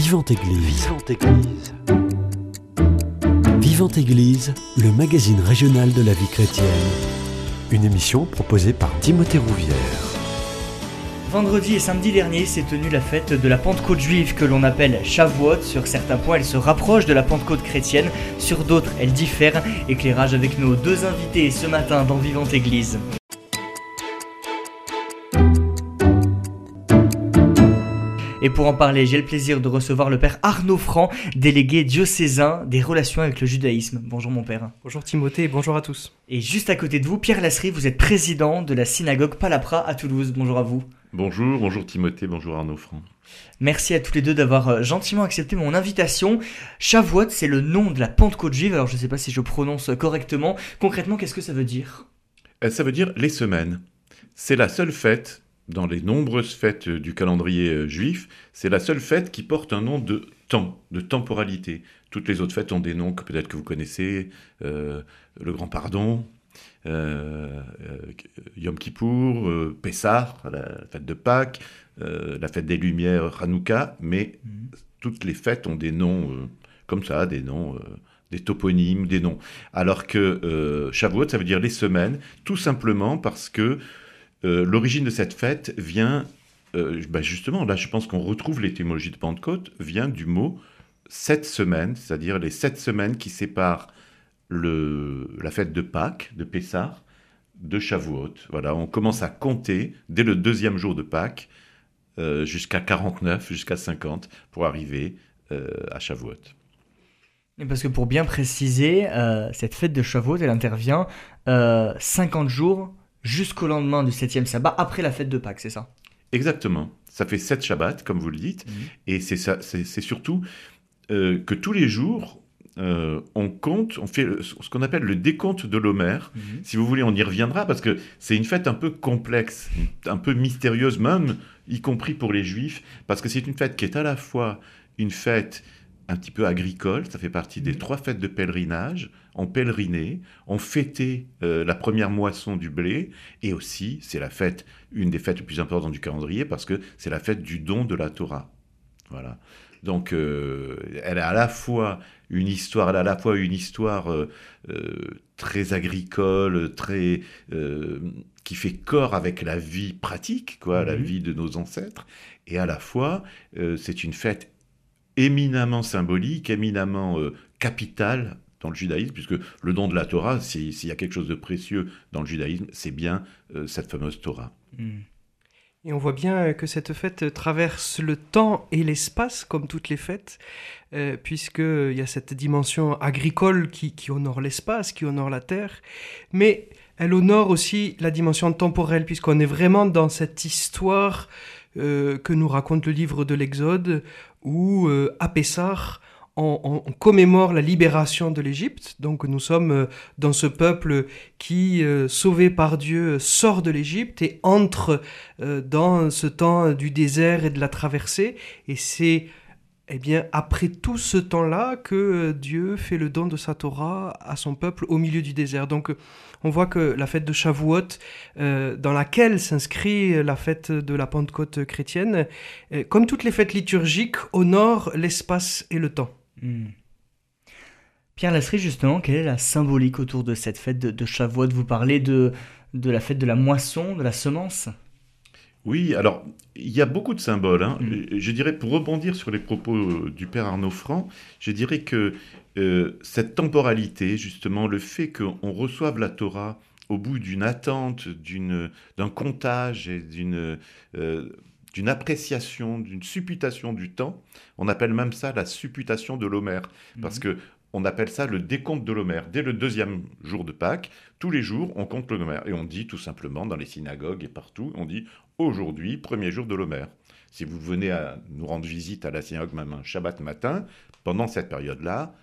Vivante Église. Vivante Église. Vivante Église, le magazine régional de la vie chrétienne. Une émission proposée par Timothée Rouvière. Vendredi et samedi dernier s'est tenue la fête de la Pentecôte juive que l'on appelle Shavuot. Sur certains points, elle se rapproche de la Pentecôte chrétienne, sur d'autres, elle diffère. Éclairage avec nos deux invités ce matin dans Vivante Église. Et pour en parler, j'ai le plaisir de recevoir le père Arnaud Franc, délégué diocésain des relations avec le judaïsme. Bonjour mon père. Bonjour Timothée et bonjour à tous. Et juste à côté de vous, Pierre Lasserie, vous êtes président de la synagogue Palapra à Toulouse. Bonjour à vous. Bonjour, bonjour Timothée, bonjour Arnaud Franc. Merci à tous les deux d'avoir euh, gentiment accepté mon invitation. Shavuot, c'est le nom de la Pentecôte juive, alors je ne sais pas si je prononce correctement. Concrètement, qu'est-ce que ça veut dire? Euh, Ça veut dire les semaines. C'est la seule fête, dans les nombreuses fêtes du calendrier euh, juif, c'est la seule fête qui porte un nom de temps, de temporalité. Toutes les autres fêtes ont des noms que peut-être que vous connaissez, euh, le Grand Pardon, euh, euh, Yom Kippour, euh, Pessah, la fête de Pâques, euh, la fête des Lumières, Hanouka, mais toutes les fêtes ont des noms euh, comme ça, des noms, euh, des toponymes, des noms. Alors que euh, Shavuot, ça veut dire les semaines, tout simplement parce que euh, l'origine de cette fête vient, euh, bah, justement, là je pense qu'on retrouve l'étymologie de Pentecôte, vient du mot sept semaines, c'est-à-dire les sept semaines qui séparent la fête de Pâques, de Pessah, de Shavuot. Voilà, on commence à compter dès le deuxième jour de Pâques euh, jusqu'à 49, jusqu'à 50 pour arriver euh, à Shavuot. Parce que pour bien préciser, cette fête de Shavuot, elle intervient euh, 50 jours jusqu'au lendemain du 7e sabbat, après la fête de Pâques, c'est ça? Exactement. Ça fait sept Shabbats, comme vous le dites. Et c'est ça- c'est surtout euh, que tous les jours, euh, on compte, on fait ce qu'on appelle le décompte de l'Homère. Si vous voulez, on y reviendra parce que c'est une fête un peu complexe, un peu mystérieuse même, y compris pour les Juifs, parce que c'est une fête qui est à la fois une fête un petit peu agricole, ça fait partie des trois fêtes de pèlerinage. On pèlerinait, on fêtait euh, la première moisson du blé, et aussi c'est la fête, une des fêtes les plus importantes du calendrier, parce que c'est la fête du don de la Torah. Voilà. Donc, euh, elle a à la fois une histoire, elle a à la fois une histoire euh, euh, très agricole, très qui fait corps avec la vie pratique, quoi, la Mhm. vie de nos ancêtres, et à la fois c'est une fête éminemment symbolique, éminemment euh, capitale dans le judaïsme, puisque le don de la Torah, si- s'il y a quelque chose de précieux dans le judaïsme, c'est bien euh, cette fameuse Torah. Hmm. Et on voit bien que cette fête traverse le temps et l'espace, comme toutes les fêtes, euh, puisqu'il y a cette dimension agricole qui, honore l'espace, qui honore la terre, mais elle honore aussi la dimension temporelle, puisqu'on est vraiment dans cette histoire euh, que nous raconte le livre de l'Exode, où euh, à Pessah, on, on- commémore la libération de l'Égypte. Donc nous sommes euh, dans ce peuple qui, euh, sauvé par Dieu, sort de l'Égypte et entre dans ce temps du désert et de la traversée. Et c'est eh bien, après tout ce temps-là que Dieu fait le don de sa Torah à son peuple au milieu du désert. Donc, on voit que la fête de Shavuot, euh, dans laquelle s'inscrit la fête de la Pentecôte chrétienne, euh, comme toutes les fêtes liturgiques, honore l'espace et le temps. Hmm. Pierre Lasserie, justement, quelle est la symbolique autour de cette fête de, de Shavuot? Vous parlez de, de la fête de la moisson, de la semence? Oui, alors il y a beaucoup de symboles. hein. Mm. Je dirais, pour rebondir sur les propos euh, du père Arnaud Franc, je dirais que euh, cette temporalité, justement, le fait qu'on reçoive la Torah au bout d'une attente, d'un comptage et d'une euh, d'une appréciation, d'une supputation du temps, on appelle même ça la supputation de l'Homère, parce que on appelle ça le décompte de l'Homère. Dès le deuxième jour de Pâques, tous les jours, on compte l'Homère. Et on dit tout simplement, dans les synagogues et partout, on dit aujourd'hui, premier jour de l'Homère. Si vous venez à nous rendre visite à la synagogue même un Shabbat matin, pendant cette période-là,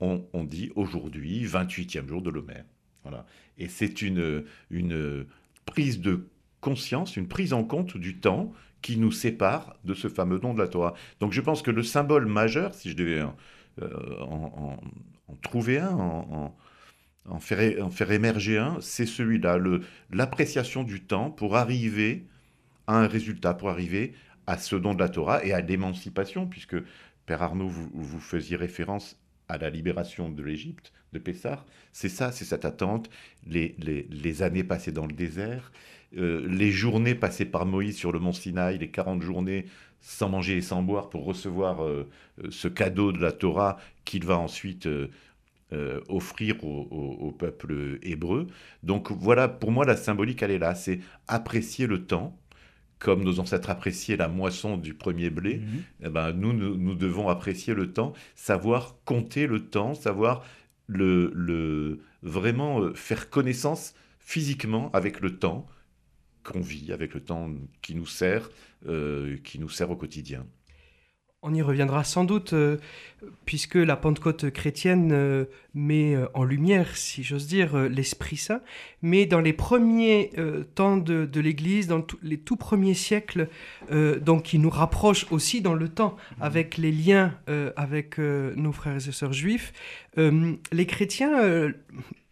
on, dit aujourd'hui, 28e jour de l'Homère. Voilà. Et c'est une, une prise de conscience, une prise en compte du temps qui nous sépare de ce fameux don de la Torah. Donc je pense que le symbole majeur, si je devais en, en- trouver un, en, faire, émerger un, c'est celui-là, l'appréciation du temps pour arriver à un résultat, pour arriver à ce don de la Torah et à l'émancipation, puisque Père Arnaud, vous, vous faisiez référence à la libération de l'Égypte, de Pessar. C'est ça, c'est cette attente, les, années passées dans le désert, euh, les journées passées par Moïse sur le mont Sinaï, les 40 journées sans manger et sans boire pour recevoir euh, ce cadeau de la Torah qu'il va ensuite offrir au, au, peuple hébreu. Donc voilà, pour moi, la symbolique, elle est là, c'est apprécier le temps, comme nos ancêtres appréciaient la moisson du premier blé, mhm. eh ben, nous, nous, devons apprécier le temps, savoir compter le temps, savoir le, le, vraiment euh, faire connaissance physiquement avec le temps qu'on vit, avec le temps qui nous sert, euh, qui nous sert au quotidien. On y reviendra sans doute, euh, puisque la Pentecôte chrétienne euh, met euh, en lumière, si j'ose dire, l'Esprit Saint. Mais dans les premiers temps de, l'Église, dans les tout premiers siècles, donc qui nous rapprochent aussi dans le temps avec les liens avec nos frères et sœurs juifs, les chrétiens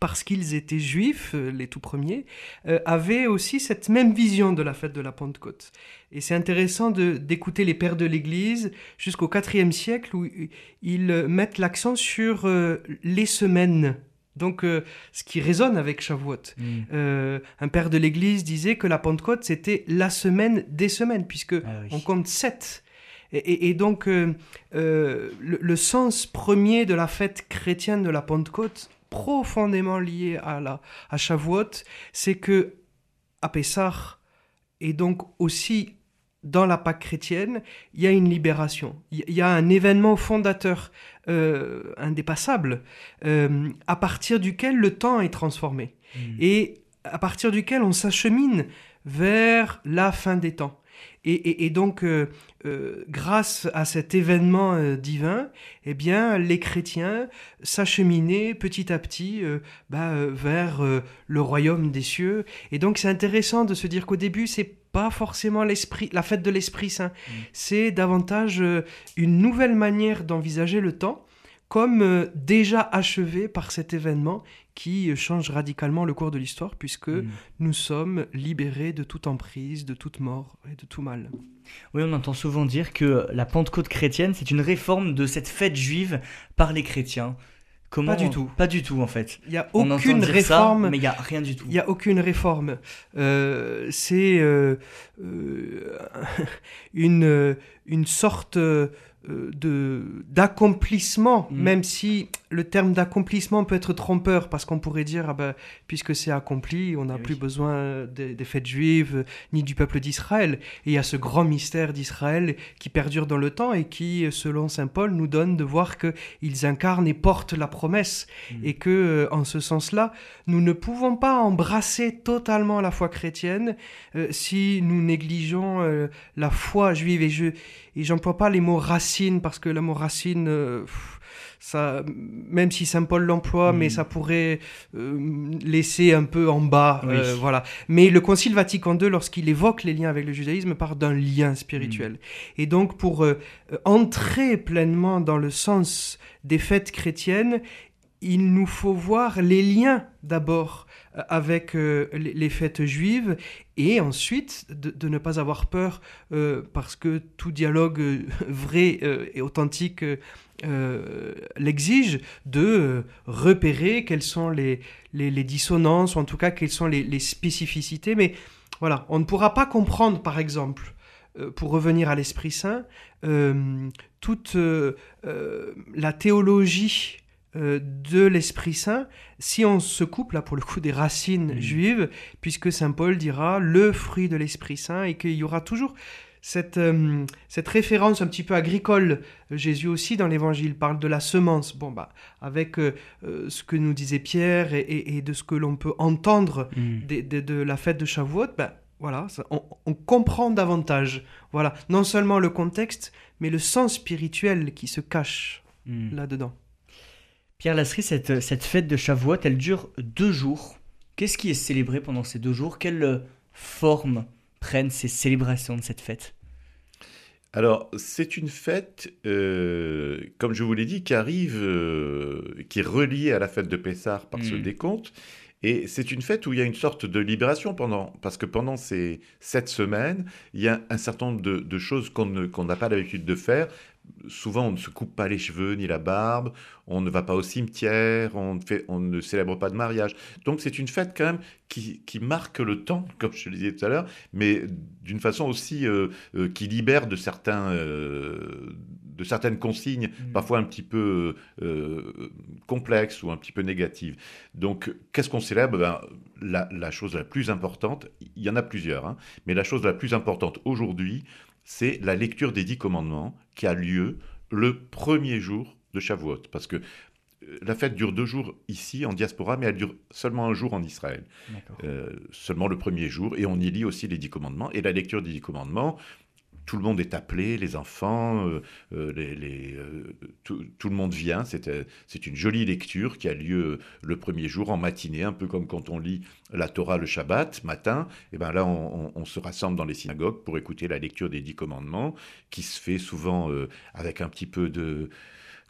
parce qu'ils étaient juifs, euh, les tout premiers, euh, avaient aussi cette même vision de la fête de la Pentecôte. Et c'est intéressant d'écouter les pères de l'Église jusqu'au IVe siècle où ils mettent l'accent sur euh, les semaines. Donc, ce qui résonne avec Shavuot. Mm. un père de l'Église disait que la Pentecôte, c'était la semaine des semaines, puisque ah on compte sept. Et, donc, le, le, sens premier de la fête chrétienne de la Pentecôte profondément lié à, la, à Shavuot, c'est que à Pessah, et donc aussi dans la Pâque chrétienne, il y a une libération. Il y a un événement fondateur euh, indépassable euh, à partir duquel le temps est transformé mmh. et à partir duquel on s'achemine vers la fin des temps. Et, donc, euh, grâce à cet événement divin, eh bien, les chrétiens s'acheminaient petit à petit bah, vers le royaume des cieux. Et donc, c'est intéressant de se dire qu'au début, c'est pas forcément l'esprit, la fête de l'Esprit Saint. Mmh. C'est davantage une nouvelle manière d'envisager le temps comme euh, déjà achevé par cet événement qui change radicalement le cours de l'histoire puisque mm. nous sommes libérés de toute emprise, de toute mort et de tout mal. Oui, on entend souvent dire que la Pentecôte chrétienne, c'est une réforme de cette fête juive par les chrétiens. Comment... Pas du tout. Pas du tout, en fait. Il n'y a aucune réforme. mais il n'y a rien du tout. Il n'y a aucune réforme. Euh, c'est euh, une, une sorte euh, d'accomplissement, mm. même si le terme d'accomplissement peut être trompeur, parce qu'on pourrait dire, ah ben, puisque c'est accompli, on n'a eh plus besoin des, fêtes juives ni du peuple d'Israël. Et il y a ce grand mystère d'Israël qui perdure dans le temps et qui, selon saint Paul, nous donne de voir qu'ils incarnent et portent la promesse, mm. et que, euh, en ce sens-là, nous ne pouvons pas embrasser totalement la foi chrétienne euh, si nous négligeons la foi juive. Et je et j'emploie pas les mots racines parce que le mot racine, euh, ça, même si Saint Paul l'emploie, mais hmm. ça pourrait euh, laisser un peu en bas, euh, voilà. Mais le Concile Vatican II, lorsqu'il évoque les liens avec le judaïsme, part d'un lien spirituel. Hmm. Et donc, pour entrer pleinement dans le sens des fêtes chrétiennes, il nous faut voir les liens d'abord avec euh, les fêtes juives et ensuite de, ne pas avoir peur euh, parce que tout dialogue euh, vrai et authentique l'exige de repérer quelles sont les, les, dissonances ou en tout cas quelles sont les, les spécificités. Mais voilà on ne pourra pas comprendre par exemple pour revenir à l'Esprit Saint, toute la théologie euh, de l'Esprit Saint si on se coupe là pour le coup des racines mmh. juives, puisque Saint Paul dira le fruit de l'Esprit Saint et qu'il y aura toujours cette, euh, cette référence un petit peu agricole. Jésus aussi dans l'Évangile parle de la semence. Bon bah avec euh, ce que nous disait Pierre et, de ce que l'on peut entendre mmh. de, la fête de Shavuot, ben voilà, on, comprend davantage. Voilà, non seulement le contexte, mais le sens spirituel qui se cache mmh. là-dedans. Pierre Lasserie, cette, cette fête de Shavuot, elle dure deux jours. Qu'est-ce qui est célébré pendant ces deux jours? Quelle euh, forme prennent ces célébrations de cette fête? Alors, c'est une fête, euh, comme je vous l'ai dit, qui arrive, euh, qui est reliée à la fête de Pessah par ce hmm. décompte. Et c'est une fête où il y a une sorte de libération pendant, parce que pendant ces sept semaines, il y a un certain nombre de, choses qu'on n'a pas l'habitude de faire, souvent, on ne se coupe pas les cheveux ni la barbe, on ne va pas au cimetière, on ne, fait, on ne célèbre pas de mariage. Donc c'est une fête quand même qui, qui, marque le temps, comme je le disais tout à l'heure, mais d'une façon aussi euh, euh, qui libère de, certains, euh, de certaines consignes, mmh. parfois un petit peu complexes ou un petit peu négatives. Donc qu'est-ce qu'on célèbre? Ben, la, la, chose la plus importante, il y en a plusieurs, hein, mais la chose la plus importante aujourd'hui, c'est la lecture des dix commandements qui a lieu le premier jour de Shavuot. Parce que euh, la fête dure deux jours ici en diaspora, mais elle dure seulement un jour en Israël. Euh, seulement le premier jour. Et on y lit aussi les dix commandements. Et la lecture des dix commandements, tout le monde est appelé, les enfants, euh, euh, les, euh, tout, le monde vient. C'est une jolie lecture qui a lieu le premier jour en matinée, un peu comme quand on lit la Torah le Shabbat matin. Et ben là, on, se rassemble dans les synagogues pour écouter la lecture des dix commandements, qui se fait souvent avec un petit peu de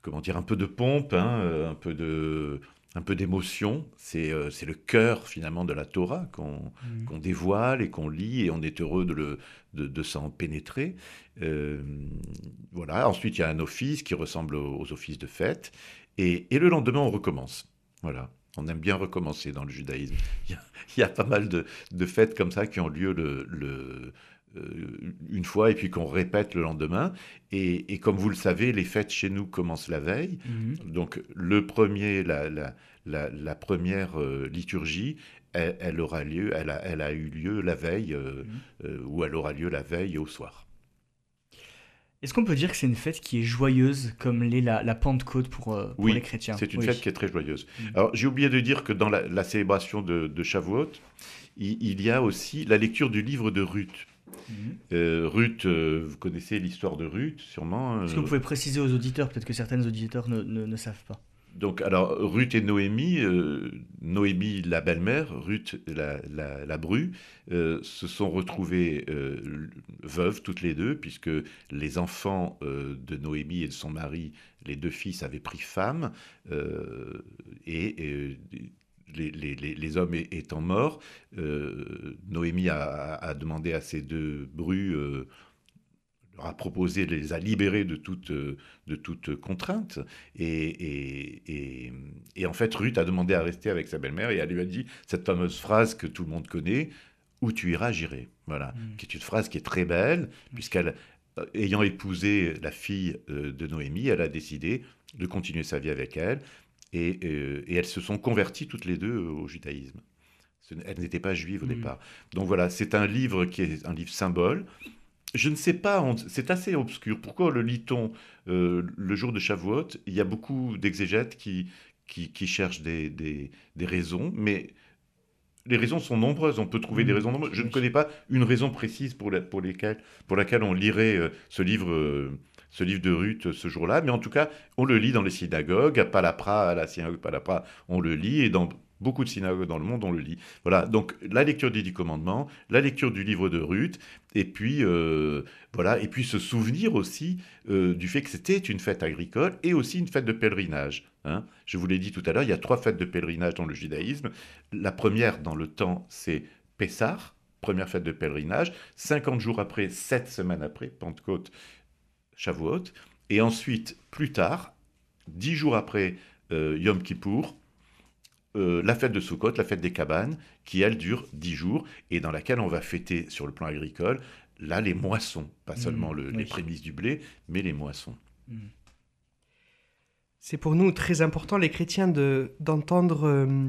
comment dire, un peu de pompe, hein, un peu de un peu d'émotion. C'est euh, le cœur finalement de la Torah mm. qu'on dévoile et qu'on lit et on est heureux de, le, de, s'en pénétrer. Euh, voilà. Ensuite, il y a un office qui ressemble aux, offices de fête. Et, et, le lendemain, on recommence. Voilà. On aime bien recommencer dans le judaïsme. Il y a, pas mal de, de, fêtes comme ça qui ont lieu le, le une fois et puis qu'on répète le lendemain. Et, comme vous le savez, les fêtes chez nous commencent la veille. Mhm. Donc le premier, la, la, première euh, liturgie, elle, aura lieu, elle a, elle a, eu lieu la veille, euh, mhm. ou elle aura lieu la veille au soir. Est-ce qu'on peut dire que c'est une fête qui est joyeuse, comme l'est la, la Pentecôte pour, pour les chrétiens? c'est une fête qui est très joyeuse. Mhm. Alors j'ai oublié de dire que dans la, célébration de, de Shavuot, il, il, y a aussi la lecture du livre de Ruth. Euh, Ruth, euh, vous connaissez l'histoire de Ruth, sûrement. Est-ce que vous euh, pouvez préciser aux auditeurs Peut-être que certains auditeurs ne, ne, savent pas. Donc, alors, Ruth et Noémie, Noémie, la belle-mère, Ruth, la, la, la bru, se sont retrouvées veuves toutes les deux, puisque les enfants de Noémie et de son mari, les deux fils, avaient pris femme, et, les, hommes étant morts, euh, Noémie a, demandé à ces deux brus, euh, leur a proposé, les a libérés de toute, de toute contrainte. Et, et, en fait, Ruth a demandé à rester avec sa belle-mère et elle lui a dit cette fameuse phrase que tout le monde connaît Où tu iras, j'irai. Voilà, mm. qui est une phrase qui est très belle, puisqu'elle, euh, ayant épousé la fille de Noémie, elle a décidé de continuer sa vie avec elle euh, et, elles se sont converties toutes les deux au judaïsme. Elles n'étaient pas juives au mm. départ. Donc voilà, c'est un livre qui est un livre symbole. Je ne sais pas, c'est assez obscur. Pourquoi le lit-on euh, le jour de Shavuot? Il y a beaucoup d'exégètes qui, qui, cherchent des, des, raisons, mais les raisons sont nombreuses. On peut trouver des mm. raisons nombreuses. Je ne connais pas une raison précise pour, pour, lesquelles, pour laquelle on lirait euh, ce livre ce livre de Ruth ce jour-là, mais en tout cas, on le lit dans les synagogues, à Palapra, à la synagogue Palapra, on le lit, et dans beaucoup de synagogues dans le monde, on le lit. Voilà, donc la lecture des dix commandements, la lecture du livre de Ruth, et puis euh, voilà, et puis se souvenir aussi euh, du fait que c'était une fête agricole et aussi une fête de pèlerinage. Hein. Je vous l'ai dit tout à l'heure, il y a trois fêtes de pèlerinage dans le judaïsme. La première dans le temps, c'est Pessah, première fête de pèlerinage. 50 jours après, 7 semaines après, Pentecôte, Shavuot, et ensuite, plus tard, dix jours après euh, Yom Kippour, euh, la fête de Sukkot, la fête des cabanes, qui elle dure dix jours, et dans laquelle on va fêter sur le plan agricole, là, les moissons, pas mmh, seulement les prémices du blé, mais les moissons. Mmh. C'est pour nous très important, les chrétiens, d'entendre... Euh,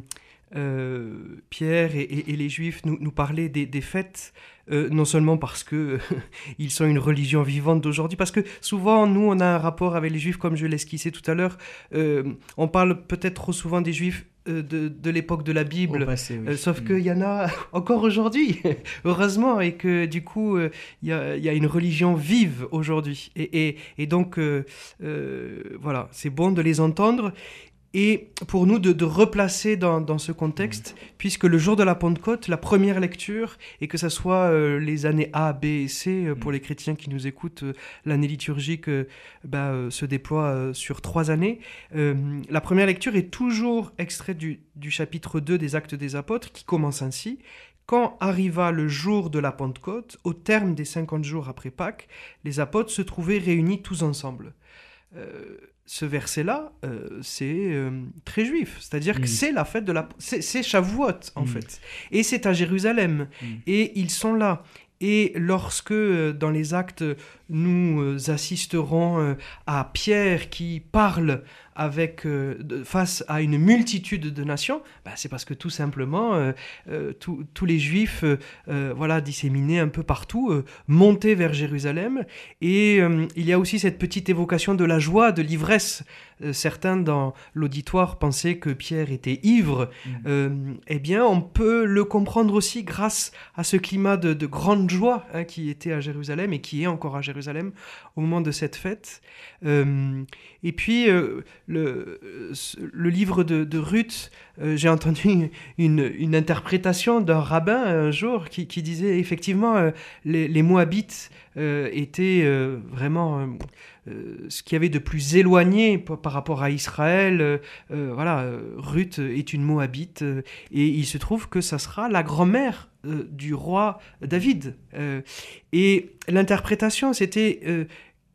euh, Pierre et, les Juifs nous, nous parler des, fêtes, euh, non seulement parce que ils sont une religion vivante d'aujourd'hui, parce que souvent nous on a un rapport avec les Juifs, comme je l'esquissais tout à l'heure. Euh, on parle peut-être trop souvent des Juifs de, l'époque de la Bible, sauf mm. qu'il y en a encore aujourd'hui, heureusement, et que du coup il y, a, une religion vive aujourd'hui. Et, et, donc voilà, c'est bon de les entendre et pour nous de, replacer dans, ce contexte, puisque le jour de la Pentecôte, la première lecture, et que ce soit euh, les années A, B et C, euh, pour mm. les chrétiens qui nous écoutent, euh, l'année liturgique bah, se déploie sur trois années, la première lecture est toujours extraite du, du chapitre 2 des Actes des Apôtres, qui commence ainsi. quand arriva le jour de la Pentecôte, au terme des 50 jours après Pâques, les apôtres se trouvaient réunis tous ensemble. Euh, ce verset-là, euh, c'est euh, très juif. C'est-à-dire que Mm. c'est la fête de la... C'est Shavuot, en Mm. fait. Et c'est à Jérusalem. Mm. Et ils sont là. Et lorsque, euh, dans les actes, nous euh, assisterons euh, à Pierre qui parle avec, euh, face à une multitude de nations, bah, c'est parce que tout simplement, tous- les juifs, voilà, disséminés un peu partout, montaient vers Jérusalem. Et il y a aussi cette petite évocation de la joie, de l'ivresse. Certains dans l'auditoire pensaient que Pierre était ivre. Mm. Euh, eh bien, on peut le comprendre aussi grâce à ce climat de, de grande joie hein, qui était à Jérusalem et qui est encore à Jérusalem au moment de cette fête. Euh, et puis, euh, le, le livre de, Ruth, euh, j'ai entendu une, une interprétation d'un rabbin un jour qui, disait effectivement les, les Moabites euh, étaient euh, vraiment euh, ce qu'il y avait de plus éloigné par rapport à Israël. Voilà, Ruth est une Moabite et il se trouve que ça sera la grand-mère du roi David. Et l'interprétation, c'était euh,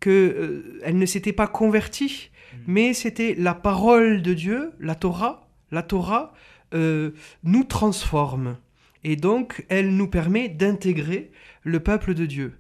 que euh, elle ne s'était pas convertie, mais c'était la parole de Dieu, la Torah. La Torah euh, nous transforme et donc elle nous permet d'intégrer le peuple de Dieu.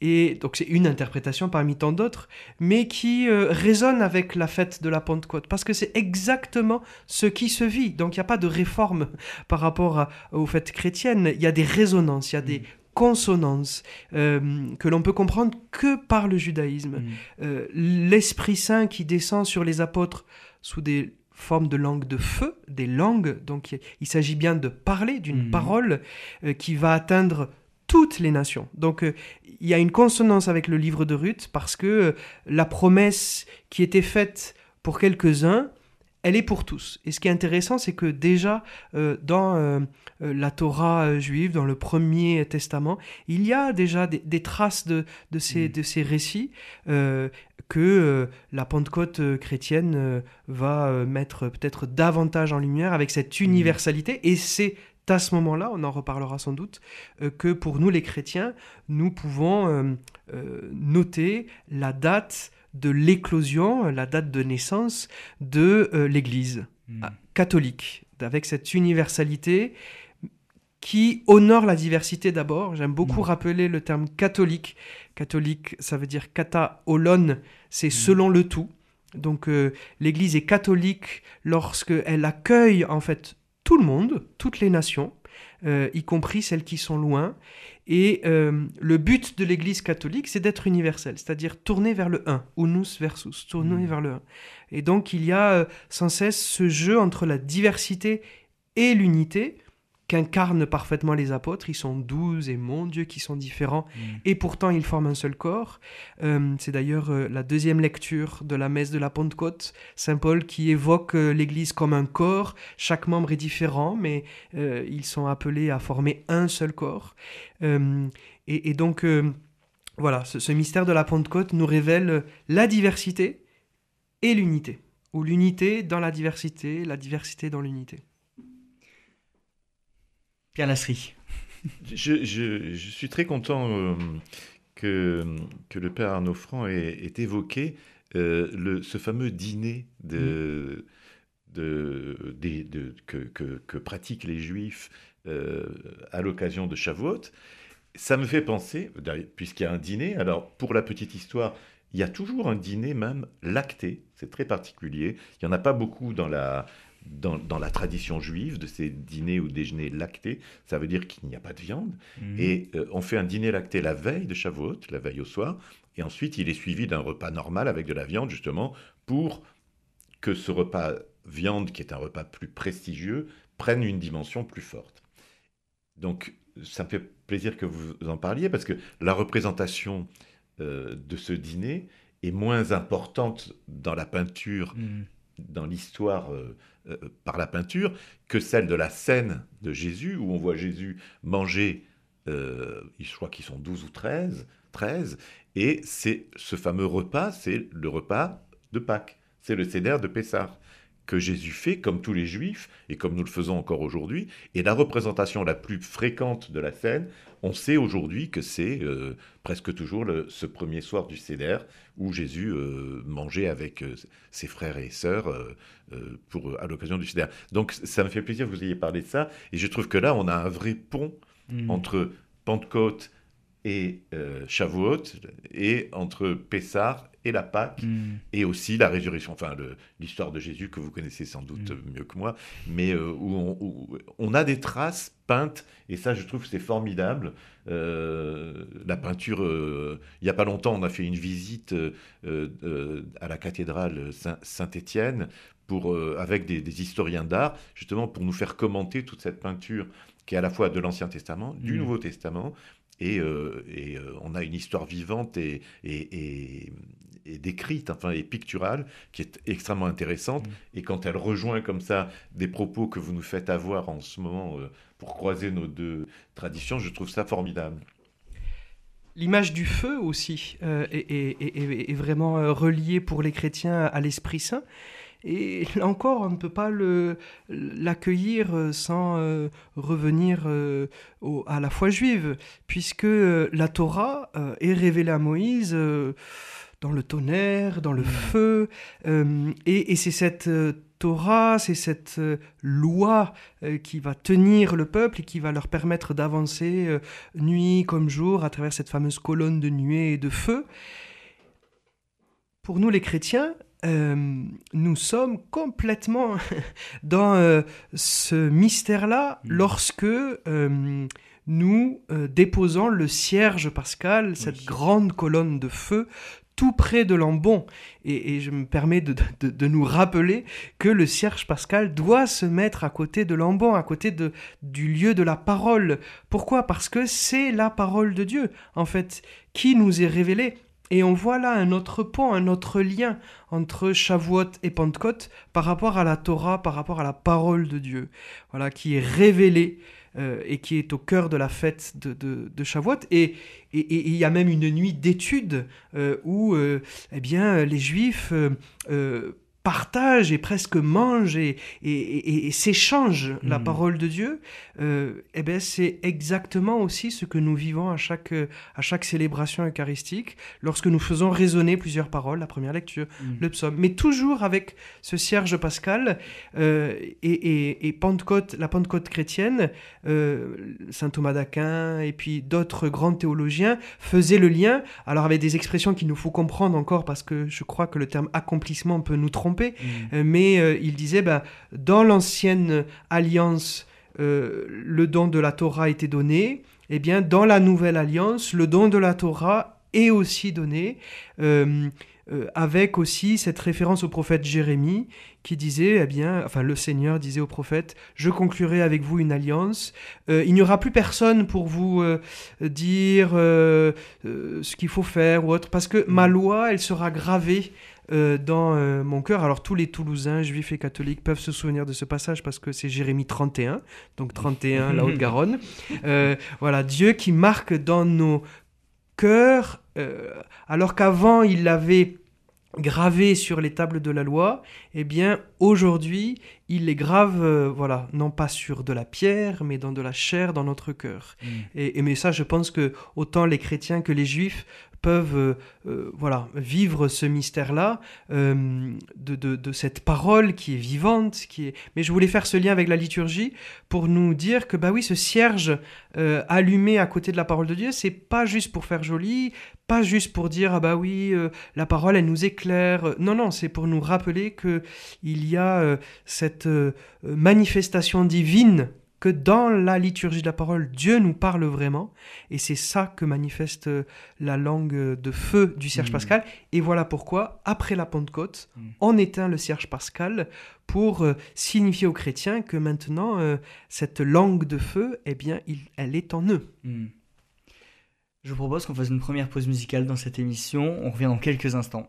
Et donc c'est une interprétation parmi tant d'autres, mais qui euh, résonne avec la fête de la Pentecôte, parce que c'est exactement ce qui se vit. Donc il n'y a pas de réforme par rapport à- aux fêtes chrétiennes, il y a des résonances, il y a des consonances euh, que l'on peut comprendre que par le judaïsme. Mm. Euh, L'Esprit Saint qui descend sur les apôtres sous des formes de langue de feu, des langues, donc il- s'agit bien de parler d'une Mhm. parole euh, qui va atteindre toutes les nations. Donc euh, il y a une consonance avec le livre de Ruth parce que euh, la promesse qui était faite pour quelques-uns, elle est pour tous. Et ce qui est intéressant, c'est que déjà euh, dans la Torah juive, dans le Premier Testament, il y a déjà des, des traces de, de, ces, de ces récits que la Pentecôte chrétienne va mettre peut-être davantage en lumière avec cette universalité. Et c'est à ce moment-là, on en reparlera sans doute, euh, que pour nous les chrétiens, nous pouvons euh, euh, noter la date de l'éclosion, la date de naissance de l'Église Mm. ah, catholique, avec cette universalité qui honore la diversité d'abord. J'aime beaucoup Mm. rappeler le terme catholique. Catholique, ça veut dire kata olon, c'est Mm. selon le tout. Donc euh, l'Église est catholique lorsque elle accueille en fait tout le monde, toutes les nations, euh, y compris celles qui sont loin. Et euh, le but de l'Église catholique, c'est d'être universel, c'est-à-dire tourner vers le un, unus versus, tourner Mm. vers le un. Et donc il y a euh, sans cesse ce jeu entre la diversité et l'unité qu'incarnent parfaitement les apôtres. Ils sont douze et mon Dieu qui sont différents Mm. et pourtant ils forment un seul corps. Euh, c'est d'ailleurs euh, la deuxième lecture de la messe de la Pentecôte, Saint Paul qui évoque euh, l'Église comme un corps. Chaque membre est différent, mais ils sont appelés à former un seul corps. Et, et donc voilà, ce, ce mystère de la Pentecôte nous révèle la diversité et l'unité, ou l'unité dans la diversité, la diversité dans l'unité. Pierre Lasserie. Je, je- je suis très content euh, que, que le père Arnaud Franc ait, ait évoqué euh, le, ce fameux dîner de, de, des- de- que, que- que pratiquent les Juifs euh, à l'occasion de Shavuot. Ça me fait penser, puisqu'il y a un dîner, alors pour la petite histoire, il y a toujours un dîner même lacté, c'est très particulier. Il n'y en a pas beaucoup dans la, dans, dans la tradition juive de ces dîners ou déjeuners lactés. Ça veut dire qu'il n'y a pas de viande. Mm. Et euh, on fait un dîner lacté la veille de Shavuot, la veille au soir, et ensuite il est suivi d'un repas normal avec de la viande, justement, pour que ce repas viande, qui est un repas plus prestigieux, prenne une dimension plus forte. Donc, ça me fait plaisir que vous en parliez, parce que la représentation euh, de ce dîner est moins importante dans la peinture Mm. Dans l'histoire euh, euh, par la peinture que celle de la scène de Jésus, où on voit Jésus manger, euh, je crois qu'ils sont 12 ou 13, 13 et c'est ce fameux repas, c'est le repas de Pâques, c'est le Seder de Pessah, que Jésus fait, comme tous les juifs, et comme nous le faisons encore aujourd'hui. Et la représentation la plus fréquente de la scène, on sait aujourd'hui que c'est euh, presque toujours ce premier soir du Céder où Jésus euh, mangeait avec euh, ses frères et sœurs pour, à l'occasion du Céder. Donc ça me fait plaisir que vous ayez parlé de ça. Et je trouve que là, on a un vrai pont mmh. entre Pentecôte et Shavuot, et entre Pessah et la Pâque, mm. et aussi la résurrection, enfin l'histoire de Jésus que vous connaissez sans doute mm. mieux que moi, mais euh, où, on, a des traces peintes, et ça je trouve c'est formidable. Euh, la peinture, euh, il n'y a pas longtemps, on a fait une visite à la cathédrale Saint-Étienne pour, avec des, des historiens d'art, justement pour nous faire commenter toute cette peinture qui est à la fois de l'Ancien Testament, du mm. Nouveau Testament, et, et on a une histoire vivante et, et, et décrite, enfin, et picturale, qui est extrêmement intéressante. Mm. Et quand elle rejoint comme ça des propos que vous nous faites avoir en ce moment euh, pour croiser nos deux traditions, je trouve ça formidable. L'image du feu aussi euh, est, vraiment euh, reliée pour les chrétiens à l'Esprit Saint. Et là encore, on ne peut pas l'accueillir sans revenir à la foi juive, puisque la Torah est révélée à Moïse dans le tonnerre, dans le mm. feu. Euh, et, c'est cette euh, Torah, c'est cette euh, loi qui va tenir le peuple et qui va leur permettre d'avancer nuit comme jour à travers cette fameuse colonne de nuée et de feu. Pour nous les chrétiens, nous sommes complètement dans ce mystère-là mm. lorsque nous déposons le cierge pascal, cette grande colonne de feu tout près de l'ambon. Et, je me permets de, nous rappeler que le cierge pascal doit se mettre à côté de l'ambon, à côté de, du lieu de la parole. Pourquoi? Parce que c'est la parole de Dieu, en fait, qui nous est révélée. Et on voit là un autre pont, un autre lien entre Shavuot et Pentecôte par rapport à la Torah, par rapport à la parole de Dieu, voilà, qui est révélée euh, et qui est au cœur de la fête de, de, Shavuot. Et il y a même une nuit d'études euh, où euh, eh bien, les Juifs partagent et presque mangent et, et, et, s'échangent la hmm. parole de Dieu, euh, eh ben c'est exactement aussi ce que nous vivons à chaque, à chaque célébration eucharistique, lorsque nous faisons résonner plusieurs paroles, la première lecture, hmm. le psaume, mais toujours avec ce cierge pascal euh, et, Pentecôte, la Pentecôte chrétienne, euh, saint Thomas d'Aquin et puis d'autres grands théologiens faisaient le lien, alors avec des expressions qu'il nous faut comprendre encore parce que je crois que le terme accomplissement peut nous tromper, Mm. Euh, mais euh, il disait, ben, dans l'ancienne alliance, euh, le don de la Torah était donné, et eh bien, dans la nouvelle alliance, le don de la Torah est aussi donné. avec aussi cette référence au prophète Jérémie qui disait, eh bien, enfin le Seigneur disait au prophète, je conclurai avec vous une alliance, il n'y aura plus personne pour vous dire ce qu'il faut faire ou autre, parce que ma mm. loi, elle sera gravée euh, dans euh, mon cœur. Alors tous les Toulousains, juifs et catholiques peuvent se souvenir de ce passage parce que c'est Jérémie 31, donc 31, la Haute-Garonne. Euh, voilà, Dieu qui marque dans nos cœurs, alors qu'avant il l'avait gravé sur les tables de la loi, eh bien aujourd'hui il les grave, voilà, non pas sur de la pierre, mais dans de la chair dans notre cœur. Mm. Et, et, mais ça, je pense que autant les chrétiens que les juifs peuvent euh, euh, voilà, vivre ce mystère-là, euh, de, de, cette parole qui est vivante. Qui est... Mais je voulais faire ce lien avec la liturgie pour nous dire que bah oui, ce cierge allumé à côté de la parole de Dieu, c'est pas juste pour faire joli, pas juste pour dire ah bah oui, la parole elle nous éclaire. Non, non, c'est pour nous rappeler que il y a cette manifestation divine que dans la liturgie de la parole, Dieu nous parle vraiment, et c'est ça que manifeste euh, la langue de feu du Cierge mm. pascal. Et voilà pourquoi, après la Pentecôte, mm. on éteint le Cierge pascal pour euh, signifier aux chrétiens que maintenant, euh, cette langue de feu, eh bien, elle est en eux. Mm. Je vous propose qu'on fasse une première pause musicale dans cette émission. On revient dans quelques instants.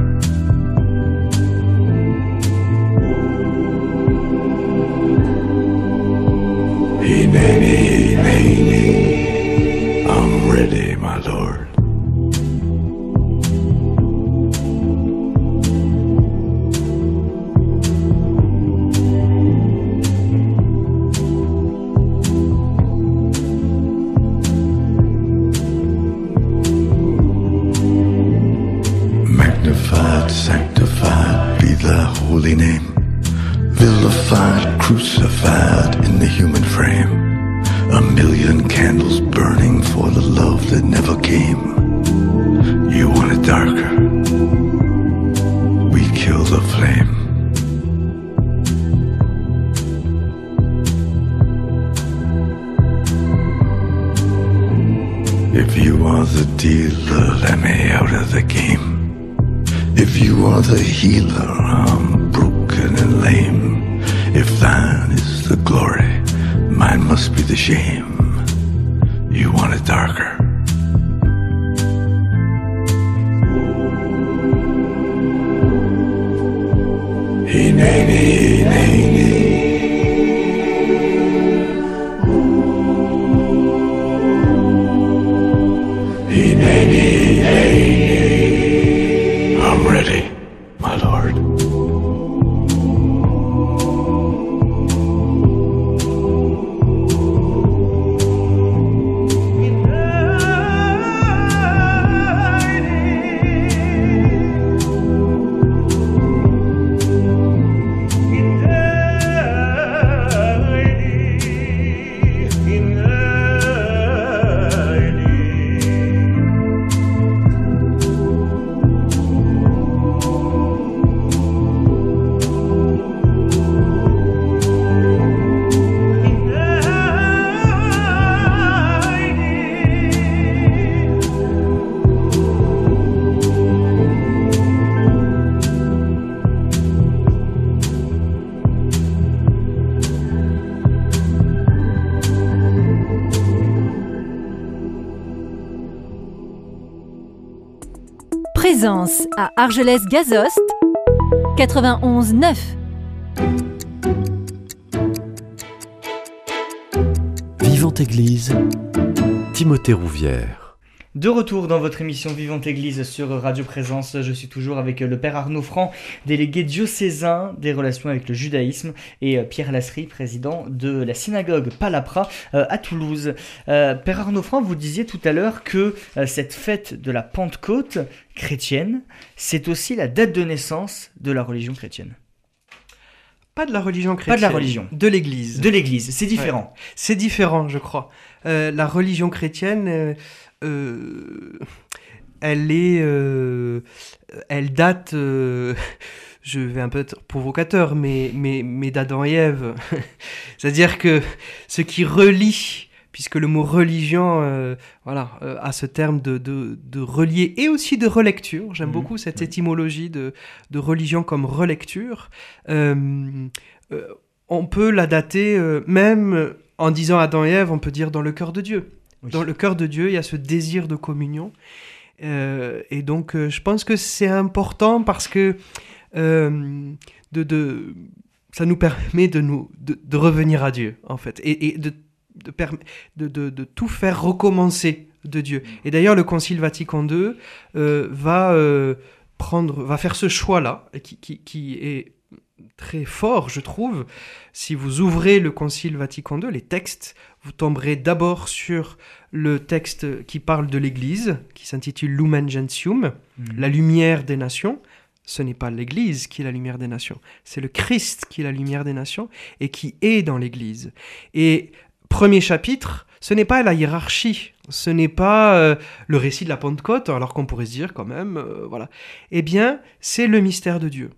Shame. À Argelès-Gazost, 91 9. Vivante Église, Timothée Rouvière. De retour dans votre émission Vivante Église sur Radio Présence, je suis toujours avec le Père Arnaud Franc, délégué diocésain des relations avec le judaïsme, et euh, Pierre Lasserie, président de la synagogue Palapra euh, à Toulouse. Euh, Père Arnaud Franc, vous disiez tout à l'heure que euh, cette fête de la Pentecôte chrétienne, c'est aussi la date de naissance de la religion chrétienne. Pas de la religion Pas chrétienne. de la religion. De l'Église. De l'Église, c'est différent. C'est différent, je crois. Euh, la religion chrétienne, euh, euh, elle est, euh, elle date euh, je vais un peu être provocateur, mais, mais, mais d'Adam et Ève. C'est-à-dire que ce qui relie, puisque le mot religion euh, voilà, euh, a ce terme de, de, de, relier et aussi de relecture, j'aime Mhm. beaucoup cette étymologie de, de religion comme relecture, euh, euh, on peut la dater euh, même en disant Adam et Ève, on peut dire dans le cœur de Dieu. Dans le cœur de Dieu, il y a ce désir de communion. Euh, et donc, euh, je pense que c'est important parce que euh, ça nous permet de, revenir à Dieu, en fait, et, de, tout faire recommencer de Dieu. Et d'ailleurs, le Concile Vatican II va, faire ce choix-là, qui est très fort, je trouve. Si vous ouvrez le Concile Vatican II, les textes, vous tomberez d'abord sur le texte qui parle de l'Église, qui s'intitule Lumen Gentium, Mhm. la lumière des nations. Ce n'est pas l'Église qui est la lumière des nations, c'est le Christ qui est la lumière des nations et qui est dans l'Église. Et premier chapitre, ce n'est pas la hiérarchie, ce n'est pas euh, le récit de la Pentecôte, alors qu'on pourrait se dire quand même, euh, voilà. Eh bien, c'est le mystère de Dieu.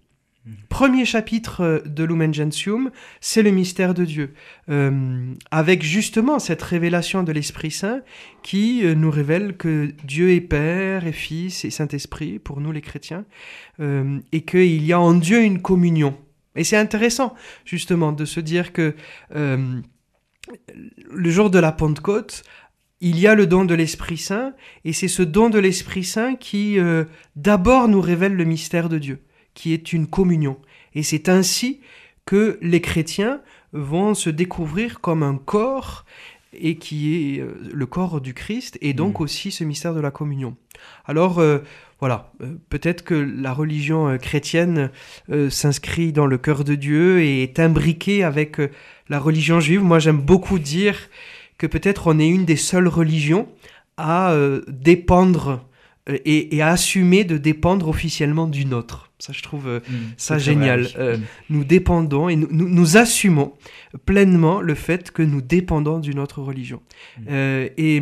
Premier chapitre euh, de Lumen Gentium, c'est le mystère de Dieu, Euh, avec justement cette révélation de l'Esprit Saint qui euh, nous révèle que Dieu est Père et Fils et Saint-Esprit pour nous les chrétiens, et qu'il y a en Dieu une communion. Et c'est intéressant justement de se dire que le jour de la Pentecôte, il y a le don de l'Esprit Saint, et c'est ce don de l'Esprit Saint qui d'abord nous révèle le mystère de Dieu, qui est une communion. Et c'est ainsi que les chrétiens vont se découvrir comme un corps et qui est euh, le corps du Christ et donc aussi ce mystère de la communion. Alors euh, voilà, euh, peut-être que la religion euh, chrétienne s'inscrit dans le cœur de Dieu et est imbriquée avec la religion juive. Moi j'aime beaucoup dire que peut-être on est une des seules religions à dépendre et, et à assumer de dépendre officiellement d'une autre. Ça je trouve euh, Mhm. ça, génial. Euh, Mhm. nous dépendons et nous, nous, nous assumons pleinement le fait que nous dépendons d'une autre religion. Mm. Euh, et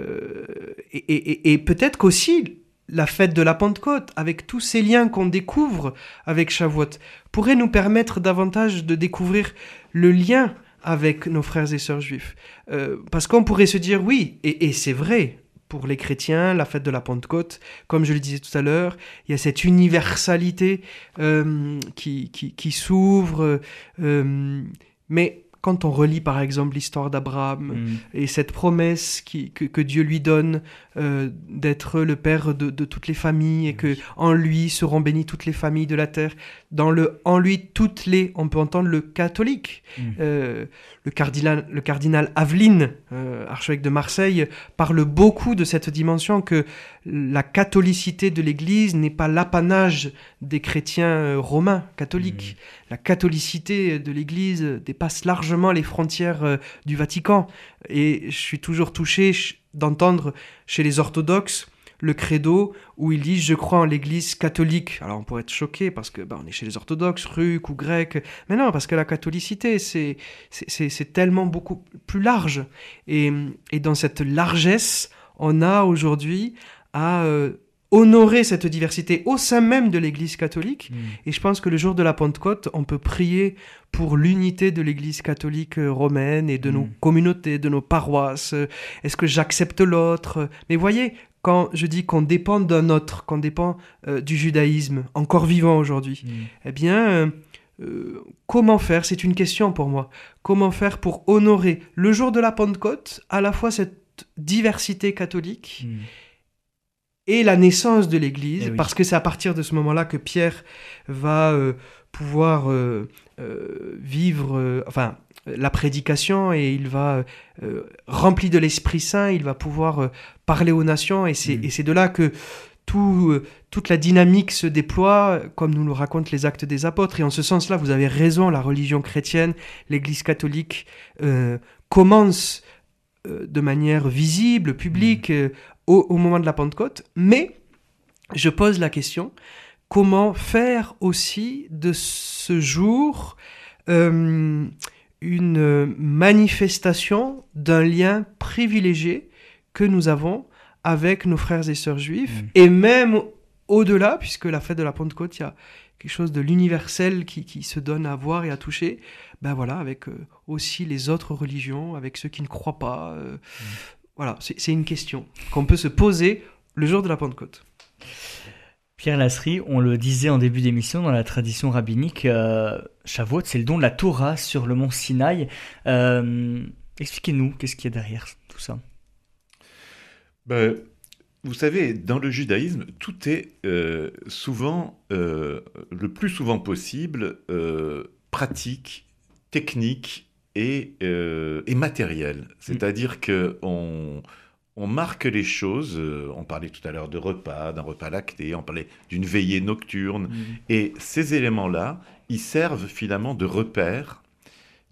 euh, et, peut-être qu'aussi la fête de la Pentecôte, avec tous ces liens qu'on découvre avec Shavuot, pourrait nous permettre davantage de découvrir le lien avec nos frères et sœurs juifs. Euh, parce qu'on pourrait se dire, oui, et c'est vrai, pour les chrétiens, la fête de la Pentecôte, comme je le disais tout à l'heure, il y a cette universalité euh, qui, qui, qui s'ouvre. euh, mais quand on relit par exemple l'histoire d'Abraham Mhm. et cette promesse qui, que, que Dieu lui donne euh, d'être le père de, de toutes les familles et que en lui seront bénies toutes les familles de la terre, dans le en lui toutes les, on peut entendre le catholique, Mhm. euh, le cardinal, le cardinal Aveline, euh, archevêque de Marseille, parle beaucoup de cette dimension que la catholicité de l'Église n'est pas l'apanage des chrétiens romains catholiques. La catholicité de l'Église dépasse largement les frontières du Vatican. Et je suis toujours touché ch- d'entendre chez les orthodoxes le credo où ils disent je crois en l'Église catholique. Alors on pourrait être choqué parce que bah, on est chez les orthodoxes, ruques ou grecs, mais non parce que la catholicité c'est c'est tellement beaucoup plus large et, et dans cette largesse on a aujourd'hui à euh, honorer cette diversité au sein même de l'Église catholique Mhm. et je pense que le jour de la Pentecôte, on peut prier pour l'unité de l'Église catholique euh, romaine et de nos Mm. communautés, de nos paroisses. Euh, Est-ce que j'accepte l'autre? Mais voyez, quand je dis qu'on dépend d'un autre, qu'on dépend euh, du judaïsme, encore vivant aujourd'hui, Mhm. eh bien, euh, euh, comment faire? C'est une question pour moi. Comment faire pour honorer le jour de la Pentecôte, à la fois cette diversité catholique. Et la naissance de l'Église, Eh oui. parce que c'est à partir de ce moment-là que Pierre va euh, pouvoir euh, euh, vivre, enfin, la prédication et il va, rempli de l'Esprit Saint, il va pouvoir parler aux nations et c'est Mhm. et c'est de là que tout, toute la dynamique se déploie, comme nous le racontent les actes des apôtres. Et en ce sens-là, vous avez raison, la religion chrétienne, l'Église catholique commence de manière visible, publique, euh, au, au moment de la Pentecôte. Mais je pose la question, comment faire aussi de ce jour euh, une manifestation d'un lien privilégié que nous avons avec nos frères et sœurs juifs, Mm. et même au-delà, puisque la fête de la Pentecôte, il y a quelque chose de l'universel qui, qui, se donne à voir et à toucher, ben voilà, avec aussi les autres religions, avec ceux qui ne croient pas. Mm. Voilà, c'est une question qu'on peut se poser le jour de la Pentecôte. Pierre Lasserie, on le disait en début d'émission, dans la tradition rabbinique, euh, Shavuot, c'est le don de la Torah sur le mont Sinaï. Euh, expliquez-nous, qu'est-ce qu'il y a derrière tout ça? Ben, Vous savez, dans le judaïsme, tout est euh, souvent, euh, le plus souvent possible, pratique, technique et, et matériel. C'est-à-dire qu'on on marque les choses. Euh, on parlait tout à l'heure de repas, d'un repas lacté, on parlait d'une veillée nocturne. Mm. Et ces éléments-là, ils servent finalement de repères,